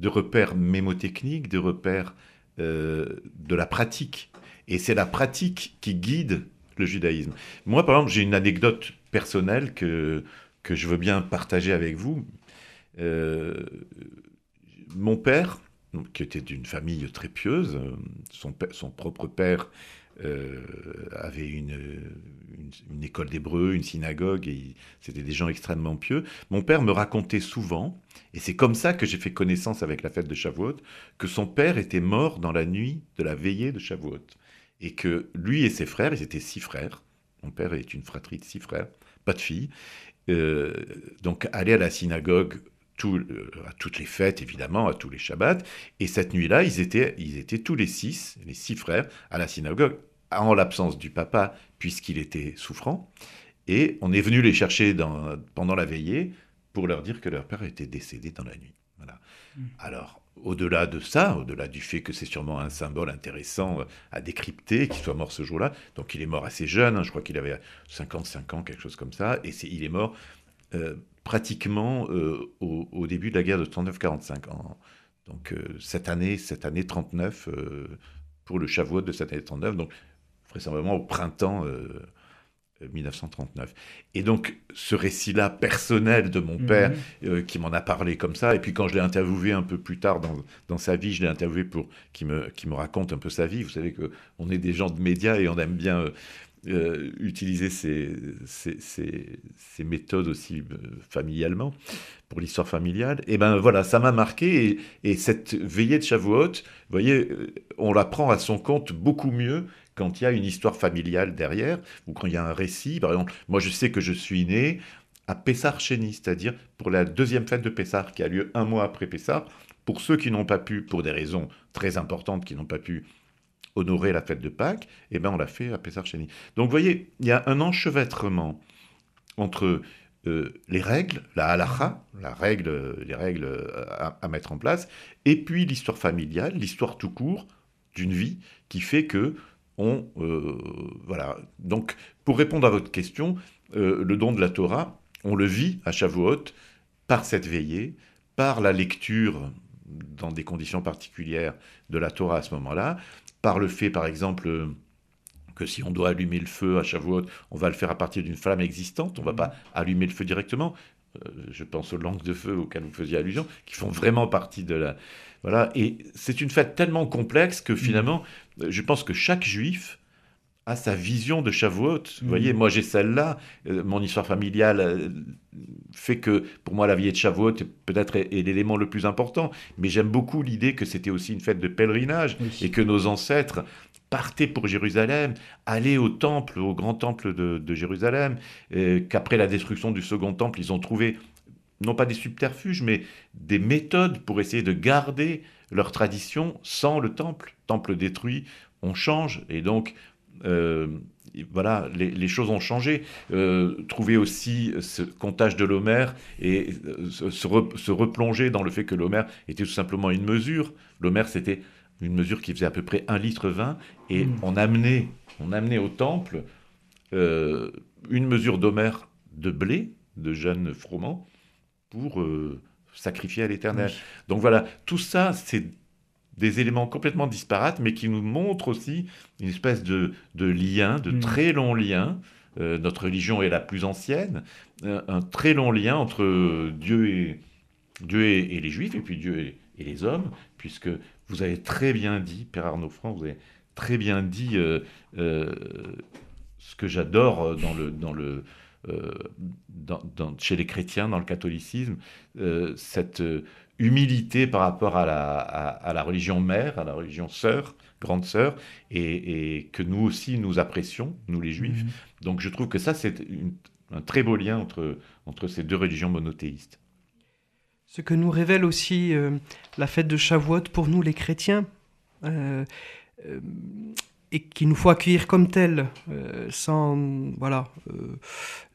de repères mémotechniques, de repères euh, de la pratique. Et c'est la pratique qui guide le judaïsme. Moi, par exemple, j'ai une anecdote personnelle que, que je veux bien partager avec vous. Euh, mon père, qui était d'une famille très pieuse. Son, son propre père euh, avait une, une, école d'hébreu, une synagogue, et c'était des gens extrêmement pieux. Mon père me racontait souvent, et c'est comme ça que j'ai fait connaissance avec la fête de Shavuot, que son père était mort dans la nuit de la veillée de Shavuot. Et que lui et ses frères, ils étaient six frères. Mon père est une fratrie de six frères, pas de filles. Euh, donc aller à la synagogue euh, à toutes les fêtes, évidemment, à tous les Shabbats. Et cette nuit-là, ils étaient, ils étaient tous les six, les six frères, à la synagogue, en l'absence du papa, puisqu'il était souffrant. Et on est venu les chercher dans, pendant la veillée pour leur dire que leur père était décédé dans la nuit. Voilà. Hmm. Alors, au-delà de ça, au-delà du fait que c'est sûrement un symbole intéressant à décrypter, qu'il soit mort ce jour-là, donc il est mort assez jeune, hein, je crois qu'il avait 55 ans, quelque chose comme ça, et c'est, il est mort euh, pratiquement euh, au, début de la guerre de 39-45. Donc euh, cette année, cette année 39 euh, pour le Shavuot de cette année 39, donc vraisemblablement au printemps 1939. Et donc ce récit-là personnel de mon père mhm. qui m'en a parlé comme ça, et puis quand je l'ai interviewé un peu plus tard dans, dans sa vie, je l'ai interviewé pour qu'il me, qui me raconte un peu sa vie. Vous savez que on est des gens de médias et on aime bien euh, utiliser ces, méthodes aussi euh, familialement, pour l'histoire familiale, et ben voilà, ça m'a marqué. Et, cette veillée de Shavuot, vous voyez, euh, on la prend à son compte beaucoup mieux quand il y a une histoire familiale derrière, ou quand il y a un récit. Par exemple, moi je sais que je suis né à Pessar Cheni, c'est-à-dire pour la deuxième fête de Pessar, qui a lieu un mois après Pessar. Pour ceux qui n'ont pas pu, pour des raisons très importantes, qui n'ont pas pu honorer la fête de Pâques, eh ben on l'a fait à Pesarcheni. Donc vous voyez, il y a un enchevêtrement entre euh, les règles, la halacha, la règle, les règles à, mettre en place, et puis l'histoire familiale, l'histoire tout court d'une vie qui fait que on euh, voilà. Donc pour répondre à votre question, euh, le don de la Torah, on le vit à Shavuot par cette veillée, par la lecture dans des conditions particulières de la Torah à ce moment-là, par le fait, par exemple, euh, que si on doit allumer le feu à Shavuot, on va le faire à partir d'une flamme existante, on ne va pas allumer le feu directement. Euh, je pense aux langues de feu auxquelles vous faisiez allusion, qui font vraiment partie de la... Voilà, et c'est une fête tellement complexe que finalement, euh, je pense que chaque juif à sa vision de Shavuot. Vous voyez, mhm. moi j'ai celle-là. Euh, mon histoire familiale euh, fait que pour moi la vie de Shavuot peut-être est, l'élément le plus important. Mais j'aime beaucoup l'idée que c'était aussi une fête de pèlerinage et que nos ancêtres partaient pour Jérusalem, allaient au temple, au grand temple de, Jérusalem, qu'après la destruction du second temple, ils ont trouvé non pas des subterfuges, mais des méthodes pour essayer de garder leur tradition sans le temple. Temple détruit, on change, et donc euh, voilà, les, choses ont changé. Euh, trouver aussi ce comptage de l'Homère et euh, se, replonger dans le fait que l'Homère était tout simplement une mesure. L'Homère, c'était une mesure qui faisait à peu près un litre vin, et mm. on, amenait, on amenait au temple une mesure d'Homère de blé, de jeunes froment, pour sacrifier à l'Éternel. Donc voilà, tout ça, c'est des éléments complètement disparates, mais qui nous montrent aussi une espèce de, lien, de mm. très long lien. Euh, notre religion est la plus ancienne, euh, un, très long lien entre Dieu et, Dieu et, les Juifs, et puis Dieu et, les hommes, puisque vous avez très bien dit, Père Arnaud Franc, vous avez très bien dit euh, ce que j'adore dans le, dans le, chez les chrétiens, dans le catholicisme, cette humilité par rapport à la, à, la, religion mère, à la religion sœur, grande sœur, et, que nous aussi nous apprécions, nous les juifs. Mhm. Donc je trouve que ça, c'est un très beau lien entre, entre ces deux religions monothéistes. Ce que nous révèle aussi euh, la fête de Shavuot pour nous les chrétiens, euh, euh, et qu'il nous faut accueillir comme tel, sans, voilà,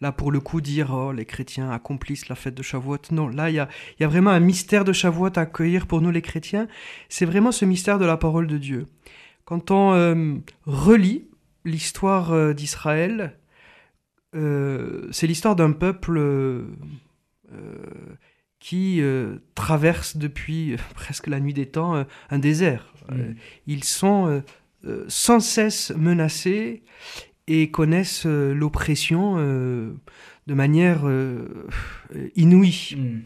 là pour le coup dire, oh, les chrétiens accomplissent la fête de Shavuot. Non, là il y a, y a, vraiment un mystère de Shavuot à accueillir pour nous les chrétiens. C'est vraiment ce mystère de la parole de Dieu. Quand on relit l'histoire d'Israël, c'est l'histoire d'un peuple qui euh, traversent depuis euh, presque la nuit des temps euh, un désert. Mm. ils sont sans cesse menacés et connaissent l'oppression de manière inouïe. Mm,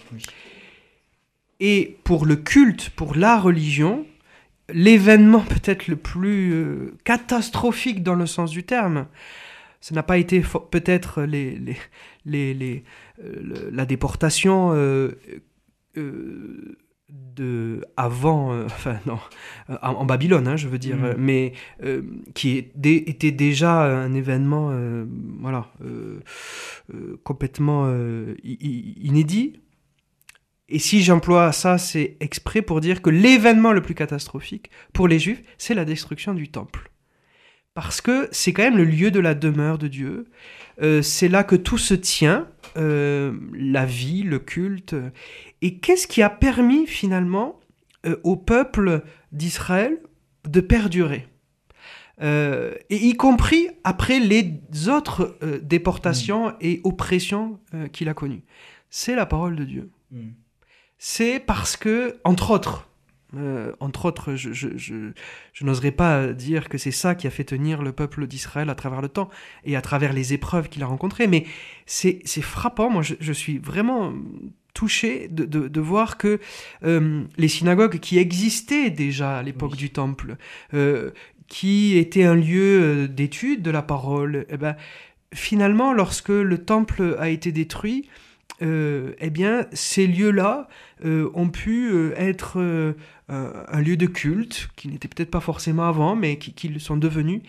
et pour le culte, pour la religion, l'événement peut-être le plus catastrophique dans le sens du terme, ce n'a pas été peut-être les, les, les, euh, la déportation euh, euh, de avant, enfin non, en, Babylone, hein, je veux dire, mm. mais qui était déjà un événement, voilà, complètement inédit. Et si j'emploie ça, c'est exprès pour dire que l'événement le plus catastrophique pour les Juifs, c'est la destruction du temple parce que c'est quand même le lieu de la demeure de Dieu. Euh, c'est là que tout se tient, euh, la vie, le culte. Et qu'est-ce qui a permis finalement euh, au peuple d'Israël de perdurer? Et y compris après les autres déportations mm. et oppressions qu'il a connues. C'est la parole de Dieu. Mm. C'est parce que, entre autres, euh, entre autres, je, je, je, n'oserais pas dire que c'est ça qui a fait tenir le peuple d'Israël à travers le temps et à travers les épreuves qu'il a rencontrées, mais c'est frappant, moi je, suis vraiment touché de, de, voir que euh, les synagogues qui existaient déjà à l'époque du Temple, euh, qui étaient un lieu d'étude de la parole, eh ben, finalement, lorsque le Temple a été détruit, eh bien, ces lieux-là ont pu être euh, un lieu de culte, qui n'était peut-être pas forcément avant, mais qui, qui, le sont devenus.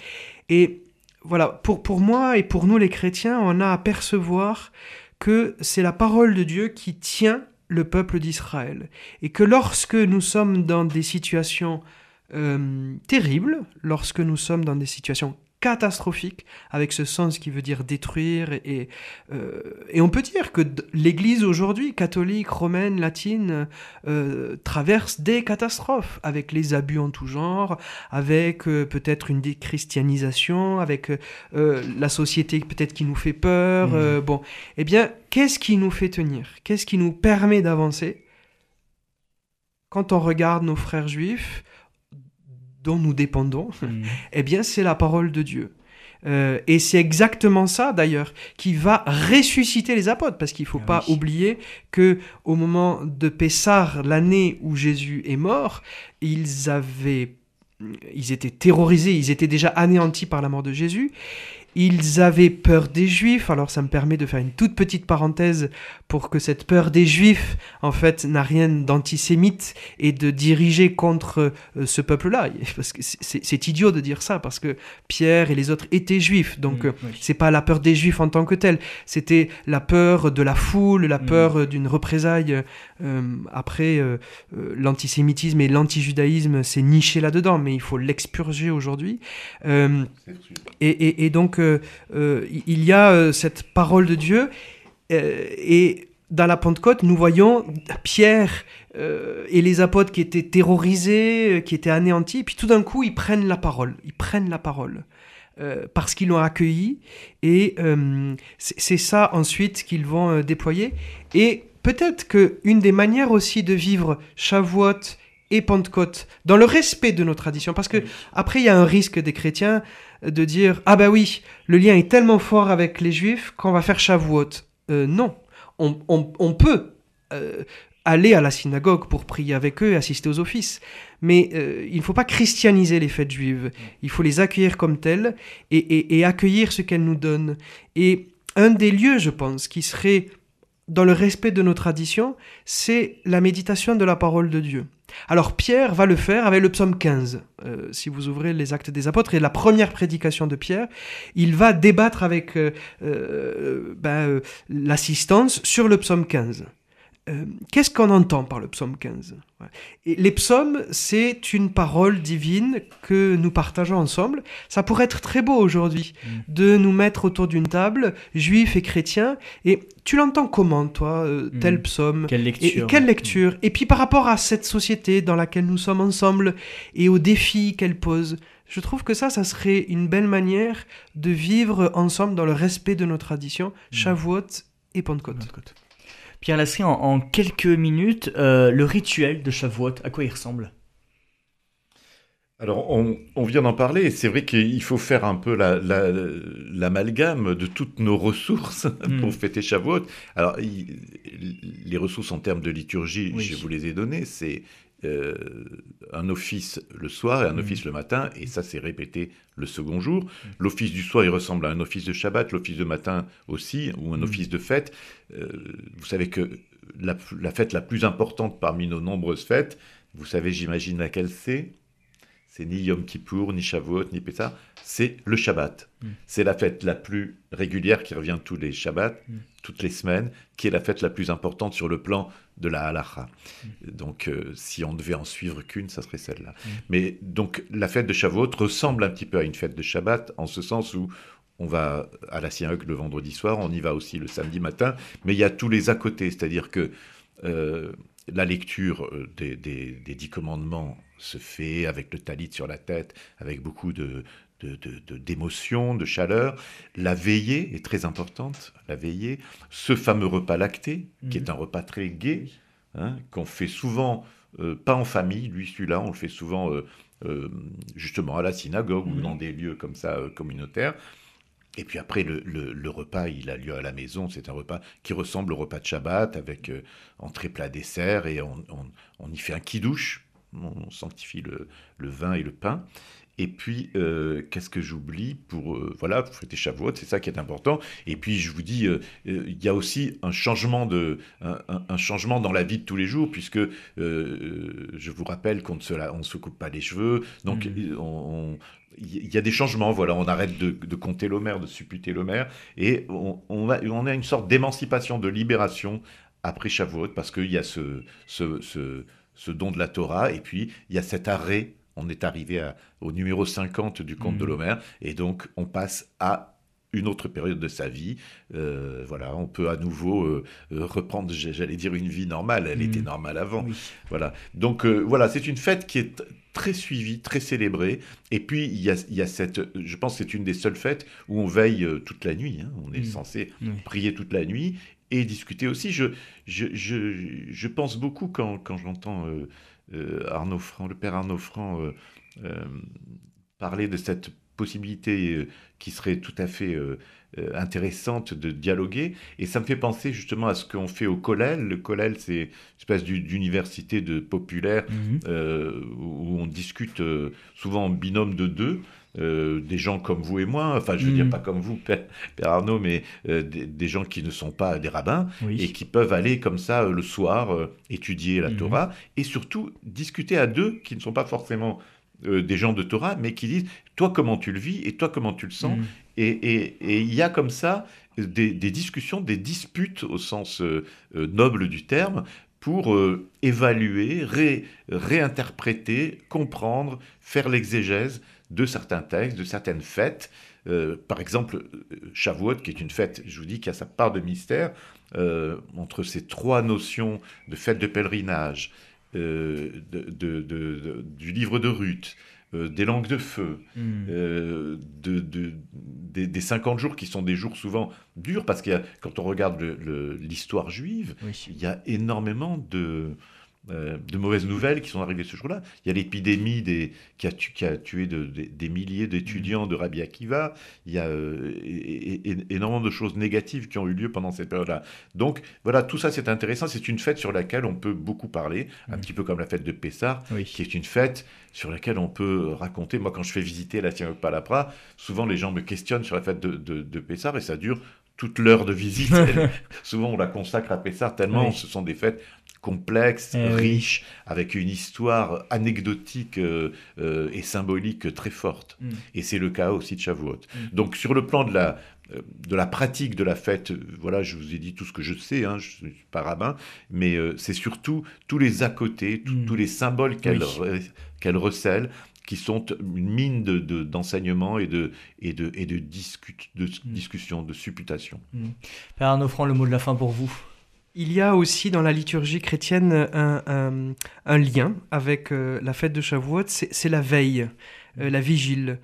Et voilà, pour, pour moi et pour nous les chrétiens, on a à percevoir que c'est la parole de Dieu qui tient le peuple d'Israël. Et que lorsque nous sommes dans des situations euh, terribles, lorsque nous sommes dans des situations catastrophique, avec ce sens qui veut dire détruire. Et, euh, et on peut dire que l'Église aujourd'hui, catholique, romaine, latine, euh, traverse des catastrophes, avec les abus en tout genre, avec euh, peut-être une déchristianisation, avec la société peut-être qui nous fait peur. Mmh. bon, eh bien, qu'est-ce qui nous fait tenir? Qu'est-ce qui nous permet d'avancer? Quand on regarde nos frères juifs dont nous dépendons, mm. eh bien c'est la parole de Dieu. Euh, et c'est exactement ça d'ailleurs qui va ressusciter les apôtres, parce qu'il ne faut ah pas oublier que au moment de Pessar, l'année où Jésus est mort, ils avaient, ils étaient terrorisés, ils étaient déjà anéantis par la mort de Jésus, ils avaient peur des Juifs. Alors ça me permet de faire une toute petite parenthèse pour que cette peur des Juifs, en fait, n'a rien d'antisémite et de diriger contre euh, ce peuple-là. Parce que c'est idiot de dire ça, parce que Pierre et les autres étaient Juifs. Donc ce euh, n'est c'est pas la peur des Juifs en tant que telle. C'était la peur de la foule, la mm. peur d'une représaille. Euh, après, l'antisémitisme et l'antijudaïsme s'est niché là-dedans, mais il faut l'expurger aujourd'hui. et, et, donc euh, il y a euh, cette parole de Dieu euh, et dans la Pentecôte, nous voyons Pierre et les apôtres qui étaient terrorisés, qui étaient anéantis, puis tout d'un coup, ils prennent la parole. Ils prennent la parole. parce qu'ils l'ont accueilli. Et c'est ça ensuite qu'ils vont déployer. Et peut-être qu'une des manières aussi de vivre Shavuot et Pentecôte dans le respect de nos traditions, parce que après il y a un risque des chrétiens de dire ah bah oui le lien est tellement fort avec les juifs qu'on va faire Shavuot. Euh, non, on, on, peut euh, aller à la synagogue pour prier avec eux et assister aux offices, mais euh, il ne faut pas christianiser les fêtes juives. Il faut les accueillir comme telles et, et, et accueillir ce qu'elles nous donnent. Et un des lieux, je pense, qui serait dans le respect de nos traditions, c'est la méditation de la parole de Dieu. Alors Pierre va le faire avec le psaume 15. Euh, si vous ouvrez les actes des apôtres et la première prédication de Pierre, il va débattre avec euh, euh, ben, l'assistance sur le psaume 15. Euh, qu'est-ce qu'on entend par le psaume 15 Et Les psaumes, c'est une parole divine que nous partageons ensemble. Ça pourrait être très beau aujourd'hui mm. de nous mettre autour d'une table, juifs et chrétiens. Et tu l'entends comment, toi, euh, mm. tel psaume? Quelle lecture et, Quelle lecture? Et puis par rapport à cette société dans laquelle nous sommes ensemble et aux défis qu'elle pose, je trouve que ça, ça serait une belle manière de vivre ensemble dans le respect de nos traditions, mm. Shavuot et Pentecôte. Pentecôte. Pierre Lasserie, en, quelques minutes, euh, le rituel de Shavuot, à quoi il ressemble? Alors, on, vient d'en parler, et c'est vrai qu'il faut faire un peu l'amalgame de toutes nos ressources hmm. pour fêter Shavuot. Alors, les ressources en termes de liturgie, je vous les ai données, c'est euh, un office le soir et un mm. office le matin, et ça c'est répété le second jour. Mm. L'office du soir, il ressemble à un office de Shabbat, l'office de matin aussi, ou un mm. office de fête. Euh, vous savez que la, la, fête la plus importante parmi nos nombreuses fêtes, vous savez j'imagine laquelle c'est? C'est ni Yom Kippour, ni Shavuot, ni Pessah, c'est le Shabbat. Mm. C'est la fête la plus régulière qui revient tous les Shabbats, mm. toutes les semaines, qui est la fête la plus importante sur le plan de la halacha. Mm. Donc, euh, si on devait en suivre qu'une, ça serait celle-là. Mais donc, la fête de Shavuot ressemble un petit peu à une fête de Shabbat, en ce sens où on va à la synagogue le vendredi soir, on y va aussi le samedi matin, mais il y a tous les à côté, c'est-à-dire que euh, la lecture euh, des, des, dix commandements se fait avec le talit sur la tête, avec beaucoup de, d'émotion, de, chaleur. La veillée est très importante, la veillée. Ce fameux repas lacté, qui est mhm. un repas très gai, hein, qu'on fait souvent, euh, pas en famille, lui celui-là, on le fait souvent euh, euh, justement à la synagogue ou mhm. dans des lieux comme ça communautaires. Et puis après, le, repas, il a lieu à la maison. C'est un repas qui ressemble au repas de Shabbat, avec entrée, plat, dessert, et on, on y fait un kidouche, on sanctifie le, vin et le pain. Et puis, euh, qu'est-ce que j'oublie pour, euh, voilà, pour fêter Shavuot, c'est ça qui est important. Et puis, je vous dis, euh, il y a aussi un changement, de, un, changement dans la vie de tous les jours, puisque je vous rappelle qu'on ne se, on se coupe pas les cheveux. Donc, mmh. il y a des changements, voilà, on arrête de, compter l'homère, de supputer l'homère, et on, on, a, on a une sorte d'émancipation, de libération après Shavuot, parce qu'il y a ce, ce, ce ce don de la Torah, et puis il y a cet arrêt, on est arrivé au numéro 50 du conte de mmh. l'Homère, et donc on passe à une autre période de sa vie. Euh, voilà, on peut à nouveau euh, euh, reprendre, j'allais dire, une vie normale. Elle était mmh. normale avant. Voilà. Donc voilà, c'est une fête qui est très suivie, très célébrée. Et puis il y a, cette, je pense, que c'est une des seules fêtes où on veille toute la nuit. Hein. On est mmh. censé prier toute la nuit et discuter aussi. Je, je, je, je pense beaucoup quand, quand j'entends euh, euh, Arnaud Franc, le père Arnaud Franc, euh, parler de cette possibilité qui serait tout à fait intéressante de dialoguer. Et ça me fait penser justement à ce qu'on fait au Collège. Le Collège, c'est une espèce d'université de populaire mmh où on discute souvent en binôme de deux. Euh, des gens comme vous et moi, enfin je veux dire mm. pas comme vous, Père, Arnaud, mais euh, des, gens qui ne sont pas des rabbins et qui peuvent aller comme ça euh, le soir étudier la mm. Torah et surtout discuter à deux qui ne sont pas forcément des gens de Torah, mais qui disent toi comment tu le vis et toi comment tu le sens. Mm. Et il y a comme ça des, discussions, des disputes au sens noble du terme pour évaluer, réinterpréter, comprendre, faire l'exégèse de certains textes, de certaines fêtes. Euh, par exemple, euh, Shavuot, qui est une fête, je vous dis, qui a sa part de mystère, euh, entre ces trois notions de fête de pèlerinage, de, du livre de Ruth, des langues de feu, hmm. de, des, 50 jours qui sont des jours souvent durs, parce que quand on regarde l'histoire juive, il y a énormément de euh, de mauvaises nouvelles qui sont arrivées ce jour-là. Il y a l'épidémie des, qui, a tué des milliers d'étudiants de Rabbi Akiva. Il y a euh, énormément de choses négatives qui ont eu lieu pendant cette période-là. Donc voilà, tout ça c'est intéressant. C'est une fête sur laquelle on peut beaucoup parler, un petit peu comme la fête de Pessah, qui est une fête sur laquelle on peut raconter. Moi, quand je fais visiter la synagogue Palapra, souvent les gens me questionnent sur la fête de, de, de Pessah et ça dure toute l'heure de visite. Souvent, on la consacre à Pessar tellement ce sont des fêtes complexes, Eh oui. riches, avec une histoire anecdotique euh, euh, et symbolique très forte. Mm. Et c'est le cas aussi de Shavuot. Mm. Donc sur le plan de la, euh, de la pratique de la fête, voilà, je vous ai dit tout ce que je sais, hein, je ne suis pas rabbin, mais euh, c'est surtout tous les à côté, tout- Mm. tous les symboles qu'elle Oui. recèle, qui sont une mine de- de- d'enseignement et de, et de, et de, discu- de Mm. discussion, de supputation. Père Arnaud Franc, le mot de la fin pour vous. Il y a aussi dans la liturgie chrétienne un, lien avec euh, la fête de Shavuot, c'est la veille, euh, la vigile,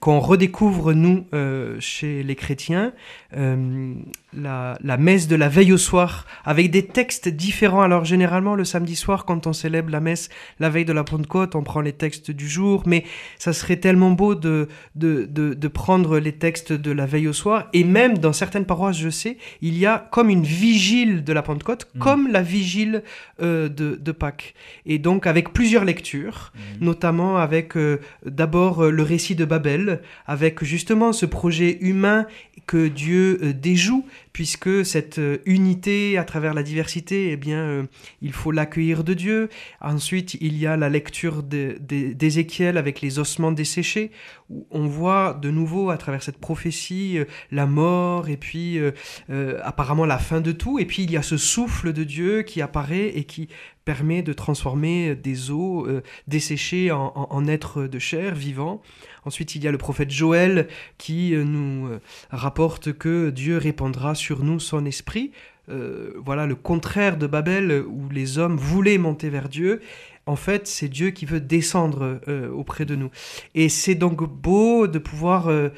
qu'on redécouvre nous euh, chez les chrétiens, euh, la, la messe de la veille au soir, avec des textes différents. Alors généralement le samedi soir, quand on célèbre la messe la veille de la Pentecôte, on prend les textes du jour, mais ça serait tellement beau de, de, de, de prendre les textes de la veille au soir, et même dans certaines paroisses, je sais, il y a comme une vigile de la Pentecôte, Mhm. comme la vigile euh, de, de Pâques. Et donc avec plusieurs lectures, notamment avec euh, d'abord euh, le de Babel, avec justement ce projet humain que Dieu euh, déjoue, puisque cette euh, unité à travers la diversité, eh bien, euh, il faut l'accueillir de Dieu. Ensuite, il y a la lecture d'Ézéchiel avec les ossements desséchés, où on voit de nouveau à travers cette prophétie euh, la mort et puis apparemment la fin de tout. Et puis il y a ce souffle de Dieu qui apparaît et qui permet de transformer des eaux euh, desséchées en, en êtres de chair vivants. Ensuite, il y a le prophète Joël qui euh, nous euh, rapporte que Dieu répandra sur nous son esprit. Euh, voilà le contraire de Babel où les hommes voulaient monter vers Dieu. En fait, c'est Dieu qui veut descendre euh, auprès de nous. Et c'est donc beau de pouvoir euh,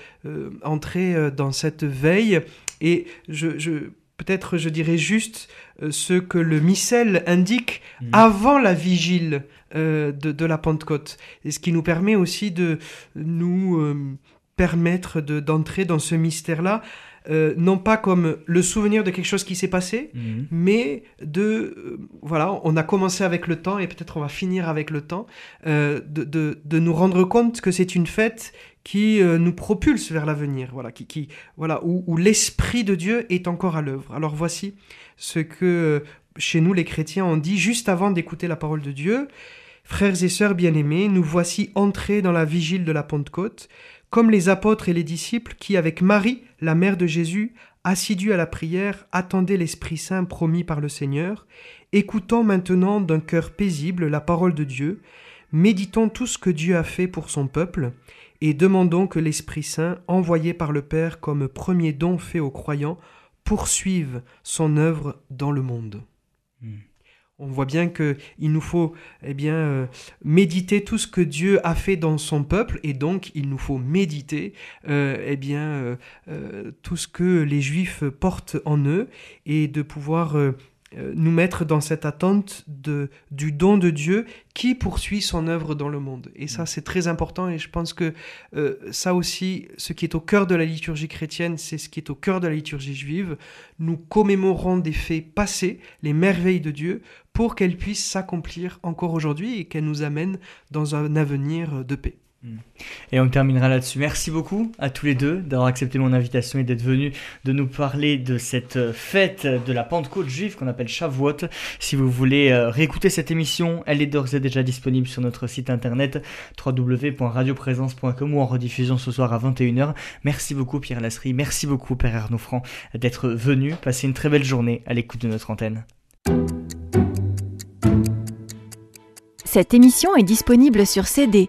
entrer dans cette veille. Et je, je- peut-être je dirais juste ce que le missel indique Mhm. avant la vigile de, de la Pentecôte. Et ce qui nous permet aussi de nous euh, permettre de- d'entrer dans ce mystère-là, euh, non pas comme le souvenir de quelque chose qui s'est passé, Mhm. mais de euh, voilà on a commencé avec le temps et peut-être on va finir avec le temps euh, de, de, de nous rendre compte que c'est une fête qui euh, nous propulse vers l'avenir voilà qui, qui voilà où, où l'esprit de Dieu est encore à l'œuvre alors voici ce que euh, chez nous les chrétiens on dit juste avant d'écouter la parole de Dieu frères et sœurs bien-aimés nous voici entrés dans la vigile de la Pentecôte comme les apôtres et les disciples qui avec Marie la mère de Jésus assidus à la prière, attendaient l'Esprit Saint promis par le Seigneur, écoutons maintenant d'un cœur paisible la parole de Dieu, méditons tout ce que Dieu a fait pour son peuple, et demandons que l'Esprit Saint, envoyé par le Père comme premier don fait aux croyants, poursuive son œuvre dans le monde. Mm. On voit bien que il nous faut eh bien euh, méditer tout ce que Dieu a fait dans son peuple et donc il nous faut méditer euh, eh bien euh, tout ce que les Juifs portent en eux et de pouvoir nous mettre dans cette attente de, du don de Dieu qui poursuit son œuvre dans le monde. Et ça, c'est très important et je pense que euh, ça aussi, ce qui est au cœur de la liturgie chrétienne, c'est ce qui est au cœur de la liturgie juive. Nous commémorons des faits passés, les merveilles de Dieu, pour qu'elles puissent s'accomplir encore aujourd'hui et qu'elles nous amènent dans un avenir de paix. Et on terminera là-dessus. Merci beaucoup à tous les deux d'avoir accepté mon invitation et d'être venus de nous parler de cette euh, fête de la Pentecôte juive qu'on appelle Shavuot. Si vous voulez euh, réécouter cette émission, elle est d'ores et déjà disponible sur notre site internet www.radioprésence.com ou en rediffusion ce soir à 21h. Merci beaucoup Pierre Lasserie, merci beaucoup Père Arnaud Franc d'être venu. Passez une très belle journée à l'écoute de notre antenne. Cette émission est disponible sur CD.